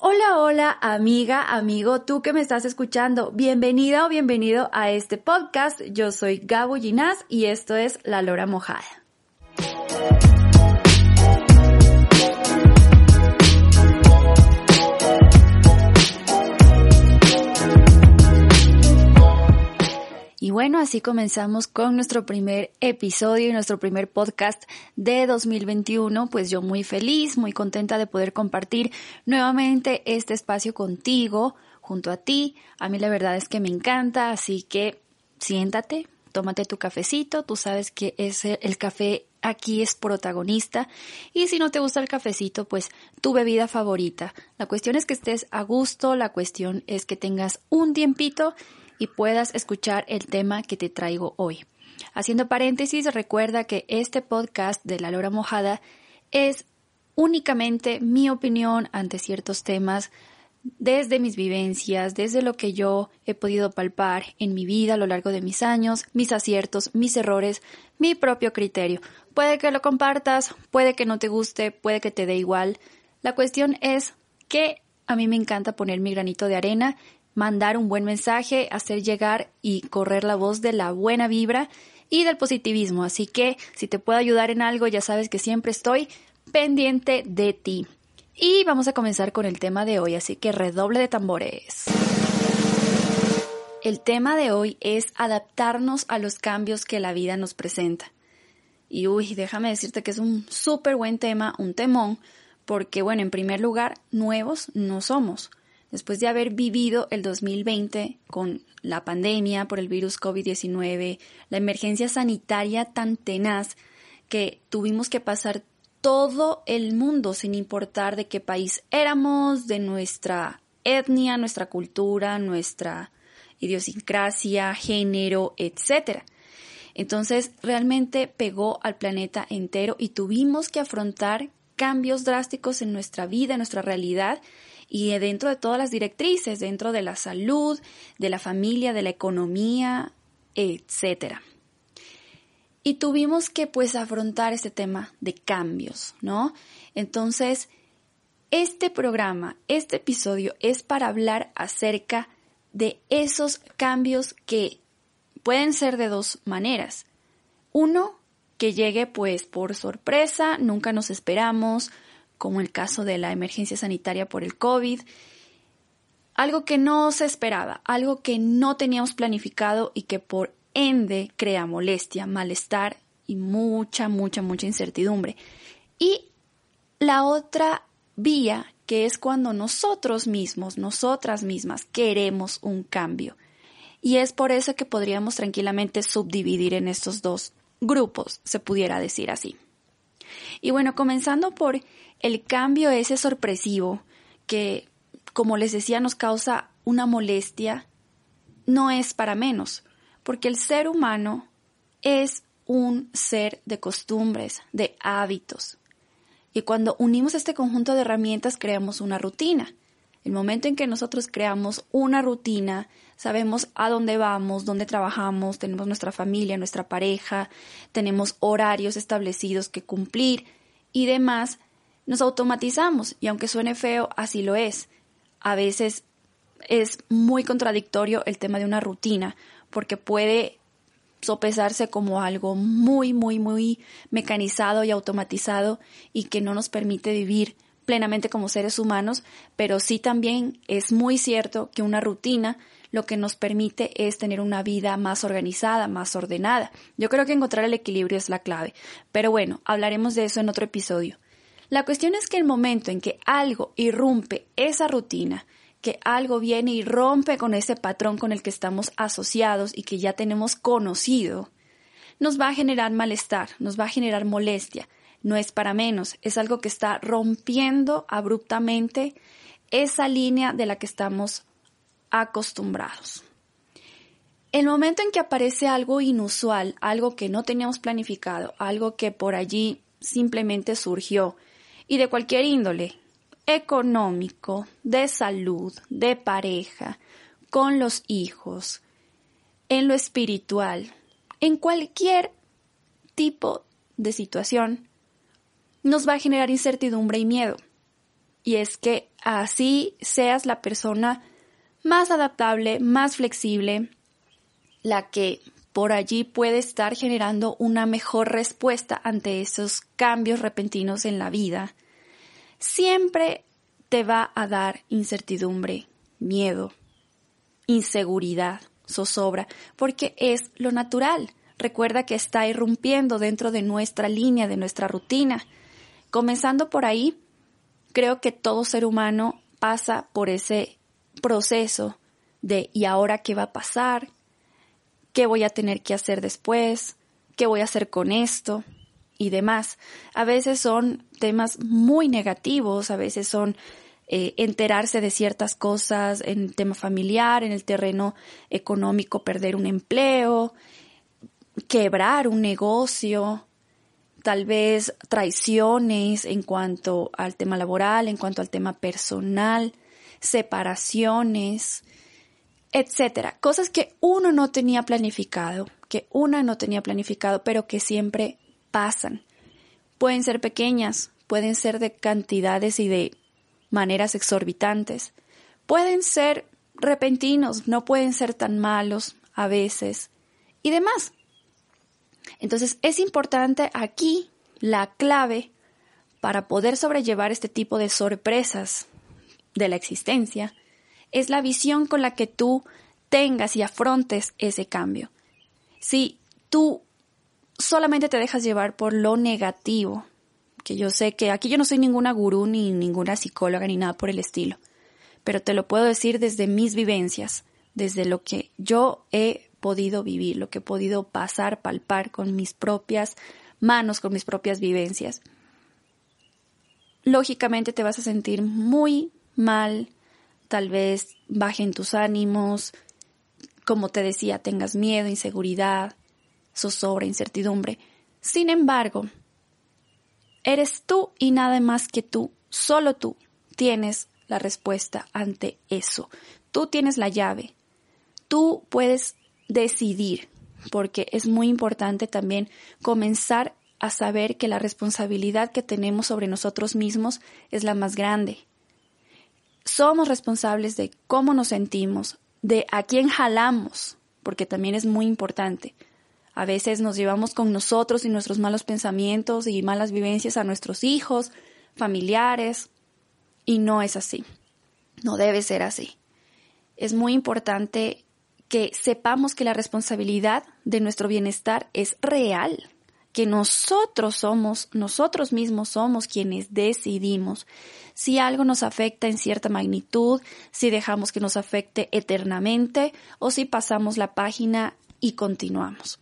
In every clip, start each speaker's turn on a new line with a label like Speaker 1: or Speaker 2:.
Speaker 1: Hola, hola, amiga, amigo, tú que me estás escuchando, bienvenida o bienvenido a este podcast. Yo soy Gabo Ginás y esto es La Lora Mojada. Y bueno, así comenzamos con nuestro primer episodio y nuestro primer podcast de 2021. Pues yo muy feliz, muy contenta de poder compartir nuevamente este espacio contigo, junto a ti. A mí la verdad es que me encanta, así que siéntate, tómate tu cafecito. Tú sabes que ese, el café aquí es protagonista. Y si no te gusta el cafecito, pues tu bebida favorita. La cuestión es que estés a gusto, la cuestión es que tengas un tiempito y puedas escuchar el tema que te traigo hoy. Haciendo paréntesis, recuerda que este podcast de La Lora Mojada es únicamente mi opinión ante ciertos temas desde mis vivencias, desde lo que yo he podido palpar en mi vida a lo largo de mis años, mis aciertos, mis errores, mi propio criterio. Puede que lo compartas, puede que no te guste, puede que te dé igual. La cuestión es que a mí me encanta poner mi granito de arena mandar un buen mensaje, hacer llegar y correr la voz de la buena vibra y del positivismo. Así que si te puedo ayudar en algo, ya sabes que siempre estoy pendiente de ti. Y vamos a comenzar con el tema de hoy, así que redoble de tambores. El tema de hoy es adaptarnos a los cambios que la vida nos presenta. Y uy, déjame decirte que es un súper buen tema, un temón, porque bueno, en primer lugar, nuevos no somos después de haber vivido el 2020 con la pandemia por el virus COVID-19, la emergencia sanitaria tan tenaz que tuvimos que pasar todo el mundo sin importar de qué país éramos, de nuestra etnia, nuestra cultura, nuestra idiosincrasia, género, etc. Entonces realmente pegó al planeta entero y tuvimos que afrontar cambios drásticos en nuestra vida, en nuestra realidad y dentro de todas las directrices, dentro de la salud, de la familia, de la economía, etcétera. Y tuvimos que pues afrontar este tema de cambios, ¿no? Entonces, este programa, este episodio es para hablar acerca de esos cambios que pueden ser de dos maneras. Uno, que llegue pues por sorpresa, nunca nos esperamos, como el caso de la emergencia sanitaria por el COVID, algo que no se esperaba, algo que no teníamos planificado y que por ende crea molestia, malestar y mucha, mucha, mucha incertidumbre. Y la otra vía, que es cuando nosotros mismos, nosotras mismas, queremos un cambio. Y es por eso que podríamos tranquilamente subdividir en estos dos grupos, se pudiera decir así. Y bueno, comenzando por el cambio ese sorpresivo que, como les decía, nos causa una molestia, no es para menos, porque el ser humano es un ser de costumbres, de hábitos. Y cuando unimos este conjunto de herramientas creamos una rutina. El momento en que nosotros creamos una rutina, sabemos a dónde vamos, dónde trabajamos, tenemos nuestra familia, nuestra pareja, tenemos horarios establecidos que cumplir y demás, nos automatizamos y aunque suene feo, así lo es. A veces es muy contradictorio el tema de una rutina porque puede sopesarse como algo muy, muy, muy mecanizado y automatizado y que no nos permite vivir plenamente como seres humanos, pero sí también es muy cierto que una rutina lo que nos permite es tener una vida más organizada, más ordenada. Yo creo que encontrar el equilibrio es la clave, pero bueno, hablaremos de eso en otro episodio. La cuestión es que el momento en que algo irrumpe esa rutina, que algo viene y rompe con ese patrón con el que estamos asociados y que ya tenemos conocido, nos va a generar malestar, nos va a generar molestia. No es para menos, es algo que está rompiendo abruptamente esa línea de la que estamos acostumbrados. El momento en que aparece algo inusual, algo que no teníamos planificado, algo que por allí simplemente surgió, y de cualquier índole, económico, de salud, de pareja, con los hijos, en lo espiritual, en cualquier tipo de situación, nos va a generar incertidumbre y miedo. y es que así seas la persona más adaptable, más flexible, la que por allí puede estar generando una mejor respuesta ante esos cambios repentinos en la vida, siempre te va a dar incertidumbre, miedo, inseguridad, zozobra, porque es lo natural. Recuerda que está irrumpiendo dentro de nuestra línea, de nuestra rutina. Comenzando por ahí, creo que todo ser humano pasa por ese proceso de ¿y ahora qué va a pasar? ¿Qué voy a tener que hacer después? ¿Qué voy a hacer con esto? Y demás. A veces son temas muy negativos, a veces son eh, enterarse de ciertas cosas en el tema familiar, en el terreno económico, perder un empleo, quebrar un negocio, tal vez traiciones en cuanto al tema laboral, en cuanto al tema personal, separaciones, etcétera. Cosas que uno no tenía planificado, que una no tenía planificado, pero que siempre pasan. Pueden ser pequeñas, pueden ser de cantidades y de maneras exorbitantes. Pueden ser repentinos, no pueden ser tan malos a veces y demás. Entonces es importante aquí la clave para poder sobrellevar este tipo de sorpresas de la existencia es la visión con la que tú tengas y afrontes ese cambio. Si tú solamente te dejas llevar por lo negativo, que yo sé que aquí yo no soy ninguna gurú ni ninguna psicóloga ni nada por el estilo, pero te lo puedo decir desde mis vivencias, desde lo que yo he podido vivir, lo que he podido pasar, palpar con mis propias manos, con mis propias vivencias. Lógicamente te vas a sentir muy mal, tal vez bajen tus ánimos, como te decía, tengas miedo, inseguridad, zozobra, incertidumbre. Sin embargo, Eres tú y nada más que tú, solo tú tienes la respuesta ante eso. Tú tienes la llave. Tú puedes decidir, porque es muy importante también comenzar a saber que la responsabilidad que tenemos sobre nosotros mismos es la más grande. Somos responsables de cómo nos sentimos, de a quién jalamos, porque también es muy importante. A veces nos llevamos con nosotros y nuestros malos pensamientos y malas vivencias a nuestros hijos, familiares, y no es así. No debe ser así. Es muy importante que sepamos que la responsabilidad de nuestro bienestar es real, que nosotros somos, nosotros mismos somos quienes decidimos si algo nos afecta en cierta magnitud, si dejamos que nos afecte eternamente o si pasamos la página y continuamos.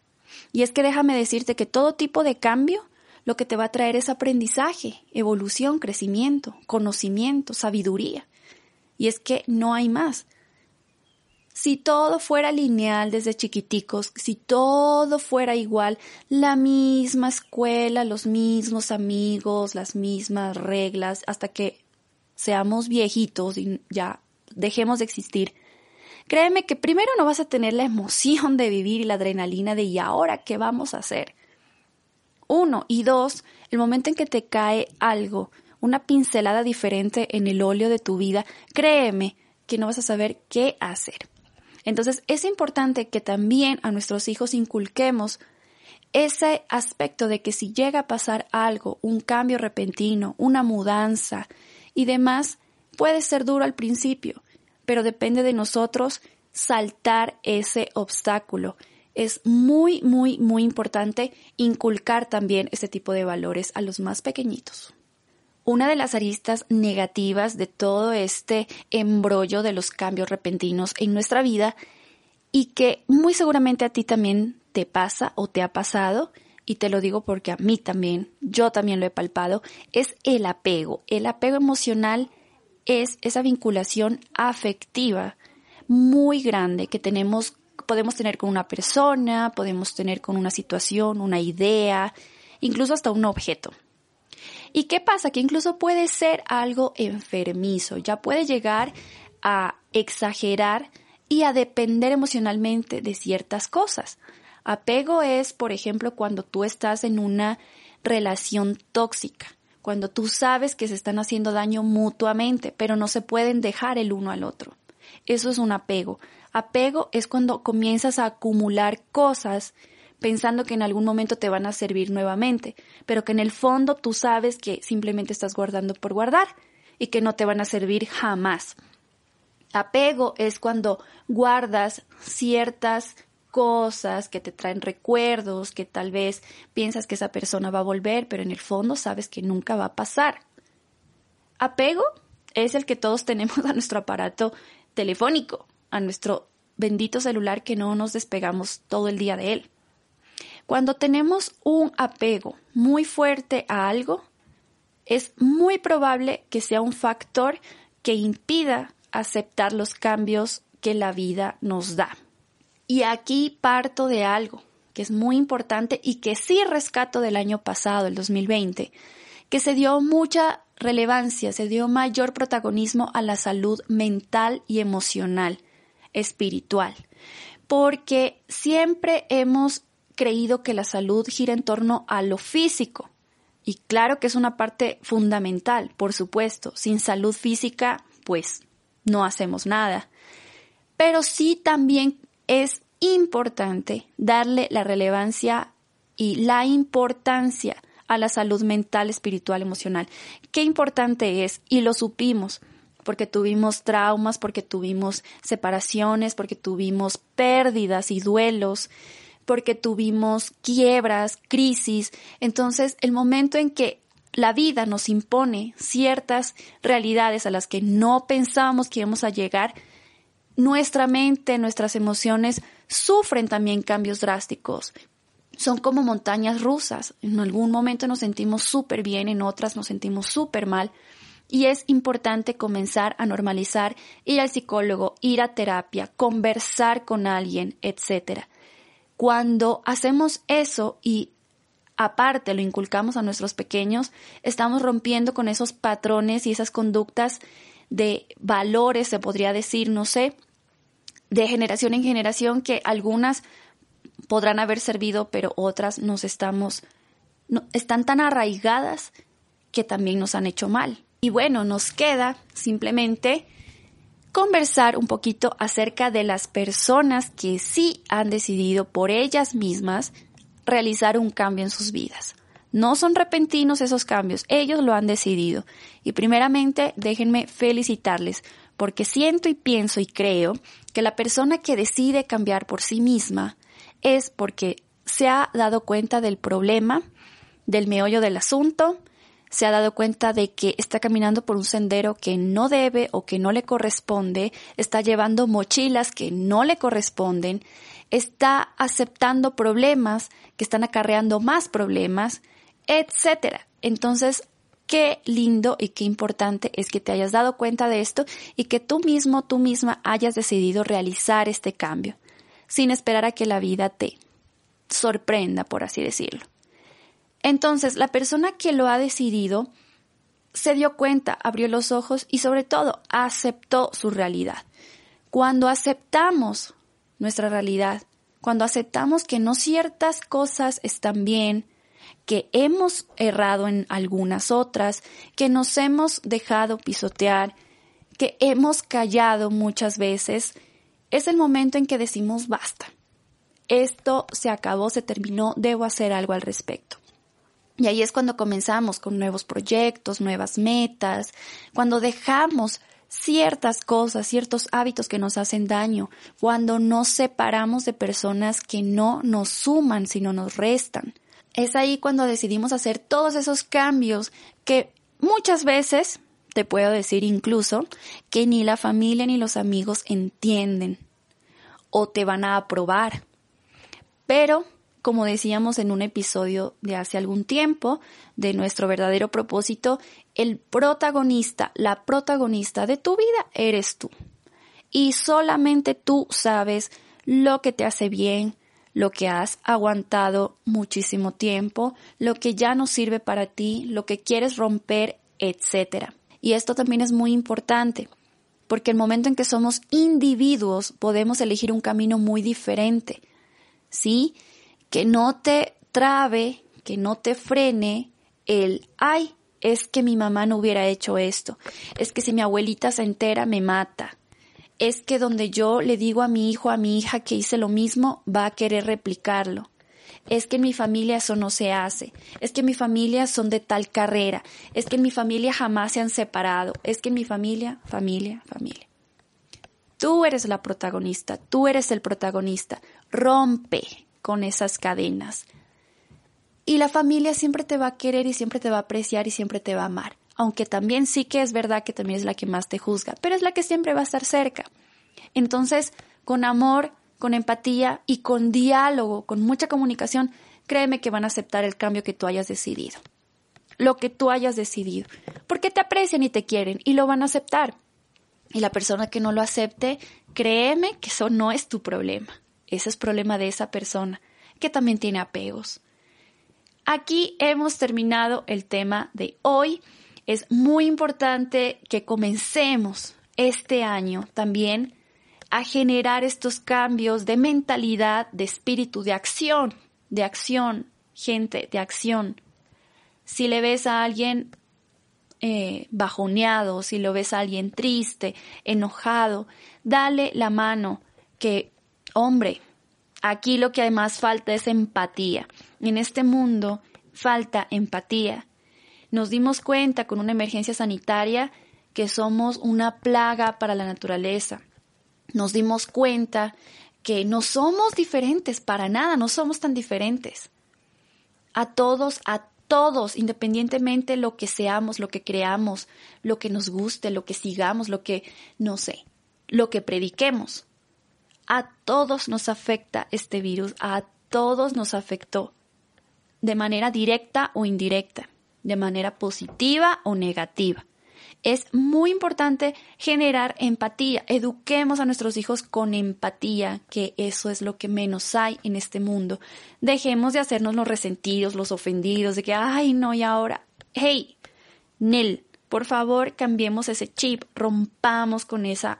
Speaker 1: Y es que déjame decirte que todo tipo de cambio lo que te va a traer es aprendizaje, evolución, crecimiento, conocimiento, sabiduría. Y es que no hay más. Si todo fuera lineal desde chiquiticos, si todo fuera igual, la misma escuela, los mismos amigos, las mismas reglas, hasta que seamos viejitos y ya dejemos de existir, Créeme que primero no vas a tener la emoción de vivir y la adrenalina de ¿y ahora qué vamos a hacer? Uno. Y dos, el momento en que te cae algo, una pincelada diferente en el óleo de tu vida, créeme que no vas a saber qué hacer. Entonces es importante que también a nuestros hijos inculquemos ese aspecto de que si llega a pasar algo, un cambio repentino, una mudanza y demás, puede ser duro al principio, pero depende de nosotros saltar ese obstáculo. Es muy, muy, muy importante inculcar también este tipo de valores a los más pequeñitos. Una de las aristas negativas de todo este embrollo de los cambios repentinos en nuestra vida y que muy seguramente a ti también te pasa o te ha pasado, y te lo digo porque a mí también, yo también lo he palpado, es el apego. El apego emocional es esa vinculación afectiva muy grande que tenemos, podemos tener con una persona, podemos tener con una situación, una idea, incluso hasta un objeto. ¿Y qué pasa? Que incluso puede ser algo enfermizo, ya puede llegar a exagerar y a depender emocionalmente de ciertas cosas. Apego es, por ejemplo, cuando tú estás en una relación tóxica, cuando tú sabes que se están haciendo daño mutuamente, pero no se pueden dejar el uno al otro. Eso es un apego. Apego es cuando comienzas a acumular cosas pensando que en algún momento te van a servir nuevamente, pero que en el fondo tú sabes que simplemente estás guardando por guardar y que no te van a servir jamás. Apego es cuando guardas ciertas cosas que te traen recuerdos, que tal vez piensas que esa persona va a volver, pero en el fondo sabes que nunca va a pasar. Apego es el que todos tenemos a nuestro aparato telefónico, a nuestro bendito celular que no nos despegamos todo el día de él. Cuando tenemos un apego muy fuerte a algo, es muy probable que sea un factor que impida aceptar los cambios que la vida nos da. Y aquí parto de algo que es muy importante y que sí rescato del año pasado, el 2020, que se dio mucha relevancia, se dio mayor protagonismo a la salud mental y emocional, espiritual, porque siempre hemos creído que la salud gira en torno a lo físico. Y claro que es una parte fundamental, por supuesto. Sin salud física, pues no hacemos nada. Pero sí también es importante darle la relevancia y la importancia a la salud mental, espiritual, emocional. Qué importante es, y lo supimos, porque tuvimos traumas, porque tuvimos separaciones, porque tuvimos pérdidas y duelos, porque tuvimos quiebras, crisis. Entonces, el momento en que la vida nos impone ciertas realidades a las que no pensábamos que íbamos a llegar, nuestra mente, nuestras emociones sufren también cambios drásticos. Son como montañas rusas. En algún momento nos sentimos súper bien, en otras nos sentimos súper mal. Y es importante comenzar a normalizar, ir al psicólogo, ir a terapia, conversar con alguien, etcétera. Cuando hacemos eso y aparte lo inculcamos a nuestros pequeños, estamos rompiendo con esos patrones y esas conductas de valores, se podría decir, no sé, de generación en generación que algunas podrán haber servido, pero otras nos estamos, no, están tan arraigadas que también nos han hecho mal. Y bueno, nos queda simplemente conversar un poquito acerca de las personas que sí han decidido por ellas mismas realizar un cambio en sus vidas. No son repentinos esos cambios, ellos lo han decidido. Y primeramente déjenme felicitarles, porque siento y pienso y creo que la persona que decide cambiar por sí misma es porque se ha dado cuenta del problema, del meollo del asunto, se ha dado cuenta de que está caminando por un sendero que no debe o que no le corresponde, está llevando mochilas que no le corresponden, está aceptando problemas que están acarreando más problemas, etcétera. Entonces, qué lindo y qué importante es que te hayas dado cuenta de esto y que tú mismo, tú misma hayas decidido realizar este cambio, sin esperar a que la vida te sorprenda, por así decirlo. Entonces, la persona que lo ha decidido se dio cuenta, abrió los ojos y sobre todo aceptó su realidad. Cuando aceptamos nuestra realidad, cuando aceptamos que no ciertas cosas están bien, que hemos errado en algunas otras, que nos hemos dejado pisotear, que hemos callado muchas veces, es el momento en que decimos basta. Esto se acabó, se terminó, debo hacer algo al respecto. Y ahí es cuando comenzamos con nuevos proyectos, nuevas metas, cuando dejamos ciertas cosas, ciertos hábitos que nos hacen daño, cuando nos separamos de personas que no nos suman, sino nos restan. Es ahí cuando decidimos hacer todos esos cambios que muchas veces, te puedo decir incluso, que ni la familia ni los amigos entienden o te van a aprobar. Pero como decíamos en un episodio de hace algún tiempo, de nuestro verdadero propósito, el protagonista, la protagonista de tu vida eres tú. Y solamente tú sabes lo que te hace bien, lo que has aguantado muchísimo tiempo, lo que ya no sirve para ti, lo que quieres romper, etc. Y esto también es muy importante, porque el momento en que somos individuos podemos elegir un camino muy diferente. ¿Sí? Que no te trabe, que no te frene el, ay, es que mi mamá no hubiera hecho esto, es que si mi abuelita se entera me mata, es que donde yo le digo a mi hijo, a mi hija que hice lo mismo, va a querer replicarlo. Es que en mi familia eso no se hace. Es que en mi familia son de tal carrera. Es que en mi familia jamás se han separado. Es que en mi familia, familia, familia. Tú eres la protagonista. Tú eres el protagonista. Rompe con esas cadenas. Y la familia siempre te va a querer y siempre te va a apreciar y siempre te va a amar aunque también sí que es verdad que también es la que más te juzga, pero es la que siempre va a estar cerca. Entonces, con amor, con empatía y con diálogo, con mucha comunicación, créeme que van a aceptar el cambio que tú hayas decidido. Lo que tú hayas decidido. Porque te aprecian y te quieren y lo van a aceptar. Y la persona que no lo acepte, créeme que eso no es tu problema. Ese es problema de esa persona, que también tiene apegos. Aquí hemos terminado el tema de hoy es muy importante que comencemos este año también a generar estos cambios de mentalidad, de espíritu, de acción, de acción, gente, de acción. Si le ves a alguien eh, bajoneado, si lo ves a alguien triste, enojado, dale la mano que, hombre, aquí lo que además falta es empatía. En este mundo falta empatía nos dimos cuenta con una emergencia sanitaria que somos una plaga para la naturaleza. Nos dimos cuenta que no somos diferentes para nada, no somos tan diferentes. A todos, a todos, independientemente lo que seamos, lo que creamos, lo que nos guste, lo que sigamos, lo que, no sé, lo que prediquemos. A todos nos afecta este virus, a todos nos afectó, de manera directa o indirecta de manera positiva o negativa. Es muy importante generar empatía. Eduquemos a nuestros hijos con empatía, que eso es lo que menos hay en este mundo. Dejemos de hacernos los resentidos, los ofendidos, de que, ay, no, y ahora, hey, Nel, por favor, cambiemos ese chip, rompamos con esa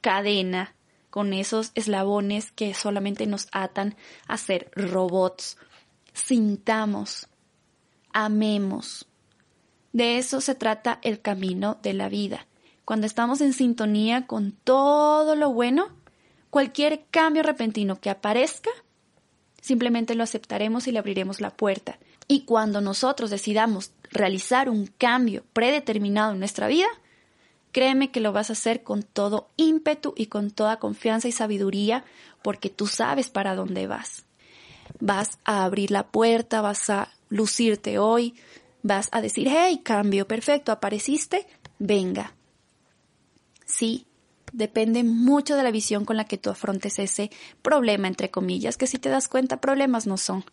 Speaker 1: cadena, con esos eslabones que solamente nos atan a ser robots. Sintamos, amemos. De eso se trata el camino de la vida. Cuando estamos en sintonía con todo lo bueno, cualquier cambio repentino que aparezca, simplemente lo aceptaremos y le abriremos la puerta. Y cuando nosotros decidamos realizar un cambio predeterminado en nuestra vida, créeme que lo vas a hacer con todo ímpetu y con toda confianza y sabiduría porque tú sabes para dónde vas. Vas a abrir la puerta, vas a lucirte hoy, vas a decir, hey, cambio, perfecto, apareciste, venga. Sí, depende mucho de la visión con la que tú afrontes ese problema, entre comillas, que si te das cuenta, problemas no son.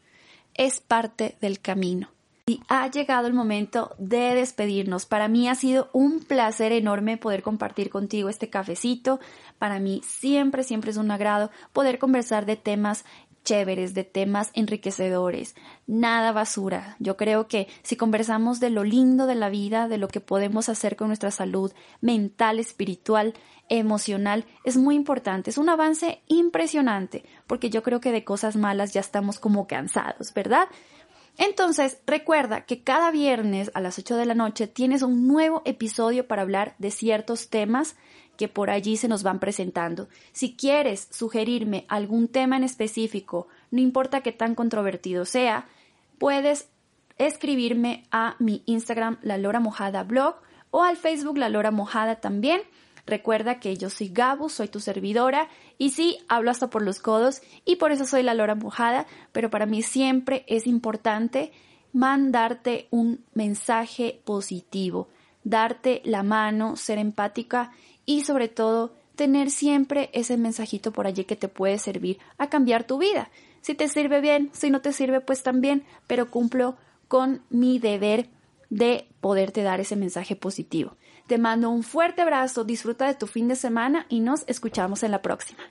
Speaker 1: Es parte del camino. Y ha llegado el momento de despedirnos. Para mí ha sido un placer enorme poder compartir contigo este cafecito. Para mí siempre, siempre es un agrado poder conversar de temas chéveres, de temas enriquecedores, nada basura. Yo creo que si conversamos de lo lindo de la vida, de lo que podemos hacer con nuestra salud mental, espiritual, emocional, es muy importante. Es un avance impresionante, porque yo creo que de cosas malas ya estamos como cansados, ¿verdad? Entonces, recuerda que cada viernes a las 8 de la noche tienes un nuevo episodio para hablar de ciertos temas que por allí se nos van presentando. Si quieres sugerirme algún tema en específico, no importa qué tan controvertido sea, puedes escribirme a mi Instagram La Lora Mojada Blog o al Facebook La Lora Mojada también. Recuerda que yo soy Gabu, soy tu servidora y sí, hablo hasta por los codos y por eso soy la Lora Mojada, pero para mí siempre es importante mandarte un mensaje positivo, darte la mano, ser empática y sobre todo tener siempre ese mensajito por allí que te puede servir a cambiar tu vida. Si te sirve bien, si no te sirve pues también, pero cumplo con mi deber de poderte dar ese mensaje positivo. Te mando un fuerte abrazo, disfruta de tu fin de semana y nos escuchamos en la próxima.